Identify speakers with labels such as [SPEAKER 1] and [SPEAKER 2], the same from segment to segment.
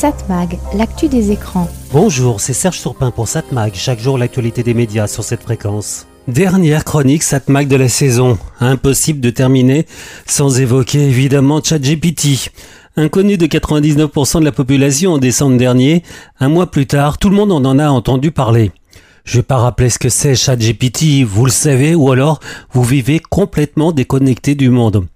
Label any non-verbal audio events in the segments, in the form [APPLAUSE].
[SPEAKER 1] Satmag, l'actu des écrans.
[SPEAKER 2] Bonjour, c'est Serge Surpin pour Satmag, chaque jour l'actualité des médias sur cette fréquence. Dernière chronique Satmag de la saison. Impossible de terminer sans évoquer évidemment ChatGPT. Inconnu de 99% de la population en décembre dernier, un mois plus tard, tout le monde en a entendu parler. Je vais pas rappeler ce que c'est ChatGPT, vous le savez, ou alors vous vivez complètement déconnecté du monde.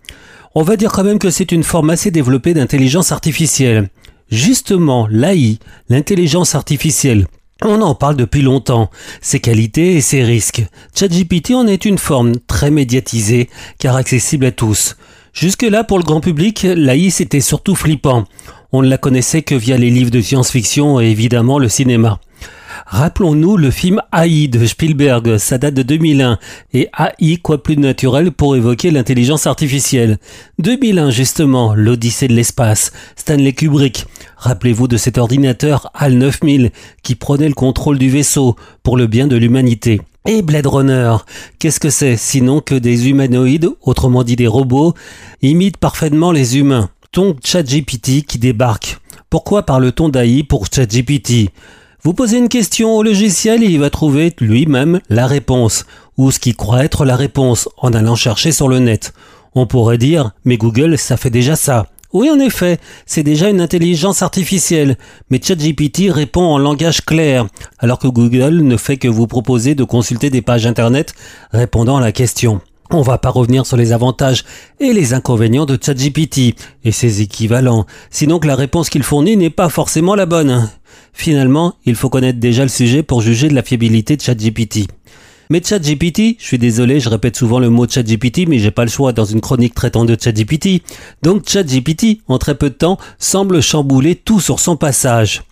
[SPEAKER 2] On va dire quand même que c'est une forme assez développée d'intelligence artificielle. Justement, l'AI, l'intelligence artificielle, on en parle depuis longtemps, ses qualités et ses risques. ChatGPT en est une forme très médiatisée, car accessible à tous. Jusque-là, pour le grand public, l'AI c'était surtout flippant. On ne la connaissait que via les livres de science-fiction et évidemment le cinéma. Rappelons-nous le film AI de Spielberg, ça date de 2001, et AI, quoi plus naturel pour évoquer l'intelligence artificielle? 2001 justement, l'Odyssée de l'espace, Stanley Kubrick. Rappelez-vous de cet ordinateur HAL 9000 qui prenait le contrôle du vaisseau pour le bien de l'humanité. Et Blade Runner, qu'est-ce que c'est sinon que des humanoïdes, autrement dit des robots, imitent parfaitement les humains. Ton ChatGPT qui débarque. Pourquoi parle-t-on d'AI pour ChatGPT vous posez une question au logiciel et il va trouver lui-même la réponse, ou ce qu'il croit être la réponse, en allant chercher sur le net. On pourrait dire, mais Google, ça fait déjà ça. Oui, en effet, c'est déjà une intelligence artificielle, mais ChatGPT répond en langage clair, alors que Google ne fait que vous proposer de consulter des pages Internet répondant à la question. On va pas revenir sur les avantages et les inconvénients de ChatGPT et ses équivalents, sinon que la réponse qu'il fournit n'est pas forcément la bonne. Finalement, il faut connaître déjà le sujet pour juger de la fiabilité de ChatGPT. Mais ChatGPT, je suis désolé, je répète souvent le mot ChatGPT, mais j'ai pas le choix dans une chronique traitant de ChatGPT. Donc ChatGPT, en très peu de temps, semble chambouler tout sur son passage.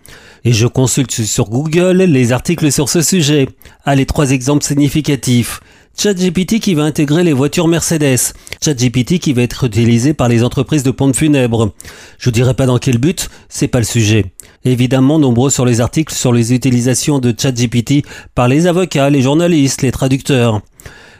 [SPEAKER 2] Et je consulte sur Google les articles sur ce sujet. Allez, trois exemples significatifs. ChatGPT qui va intégrer les voitures Mercedes. ChatGPT qui va être utilisé par les entreprises de pompes funèbres. Je vous dirai pas dans quel but, c'est pas le sujet. Évidemment, nombreux sur les articles sur les utilisations de ChatGPT par les avocats, les journalistes, les traducteurs.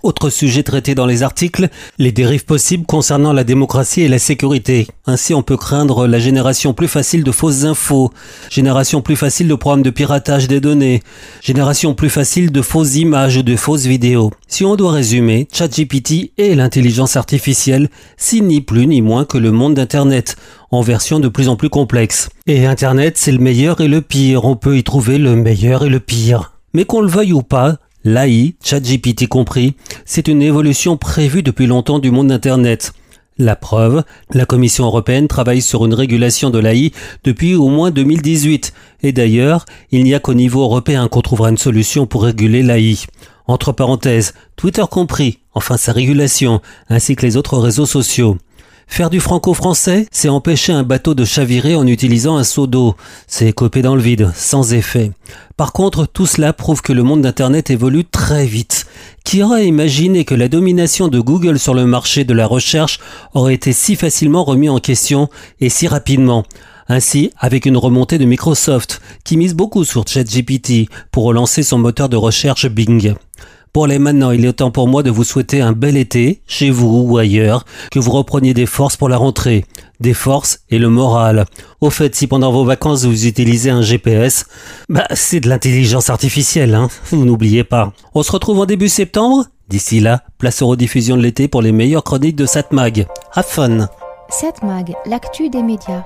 [SPEAKER 2] Autre sujet traité dans les articles, les dérives possibles concernant la démocratie et la sécurité. Ainsi, on peut craindre la génération plus facile de fausses infos, génération plus facile de programmes de piratage des données, génération plus facile de fausses images ou de fausses vidéos. Si on doit résumer, ChatGPT est l'intelligence artificielle, si ni plus ni moins que le monde d'Internet, en version de plus en plus complexe. Et Internet, c'est le meilleur et le pire, on peut y trouver le meilleur et le pire. Mais qu'on le veuille ou pas, L'AI, ChatGPT compris, c'est une évolution prévue depuis longtemps du monde d'Internet. La preuve, la Commission européenne travaille sur une régulation de l'AI depuis au moins 2018. Et d'ailleurs, il n'y a qu'au niveau européen qu'on trouvera une solution pour réguler l'AI. Entre parenthèses, Twitter compris, enfin sa régulation, ainsi que les autres réseaux sociaux. Faire du franco-français, c'est empêcher un bateau de chavirer en utilisant un seau d'eau. C'est coper dans le vide, sans effet. Par contre, tout cela prouve que le monde d'Internet évolue très vite. Qui aurait imaginé que la domination de Google sur le marché de la recherche aurait été si facilement remis en question et si rapidement? Ainsi, avec une remontée de Microsoft, qui mise beaucoup sur ChatGPT pour relancer son moteur de recherche Bing. Pour les maintenant, il est temps pour moi de vous souhaiter un bel été, chez vous ou ailleurs, que vous repreniez des forces pour la rentrée, des forces et le moral. Au fait, si pendant vos vacances vous utilisez un GPS, bah c'est de l'intelligence artificielle, hein, [LAUGHS] vous n'oubliez pas. On se retrouve en début septembre D'ici là, place aux rediffusions de l'été pour les meilleures chroniques de Satmag. Have fun
[SPEAKER 1] Satmag, l'actu des médias.